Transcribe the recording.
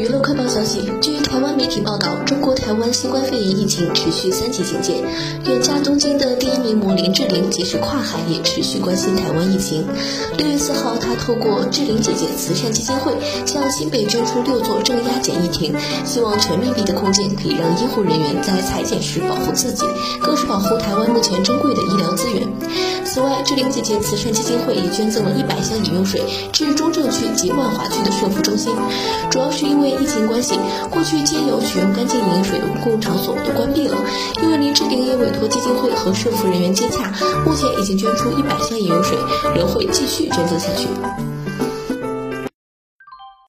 娱乐快报消息，据台湾媒体报道，中国台湾新冠肺炎疫情持续三级警戒。远嫁东京的第一名模林志玲，即使跨海也持续关心台湾疫情。六月四号，她透过志玲姐姐慈善基金会向新北捐出六座正压检疫亭，希望全密闭的空间可以让医护人员在裁剪时保护自己，更是保护台湾目前珍贵的医疗资源。此外，志玲姐姐慈善基金会也捐赠了一百箱饮用水至中正区及万华区的社福中心，主要是因为疫情关系，过去皆有取用干净饮用水的公共场所都关闭了。因为林志玲也委托基金会和社福人员接洽，目前已经捐出一百箱饮用水，仍会继续捐赠下去。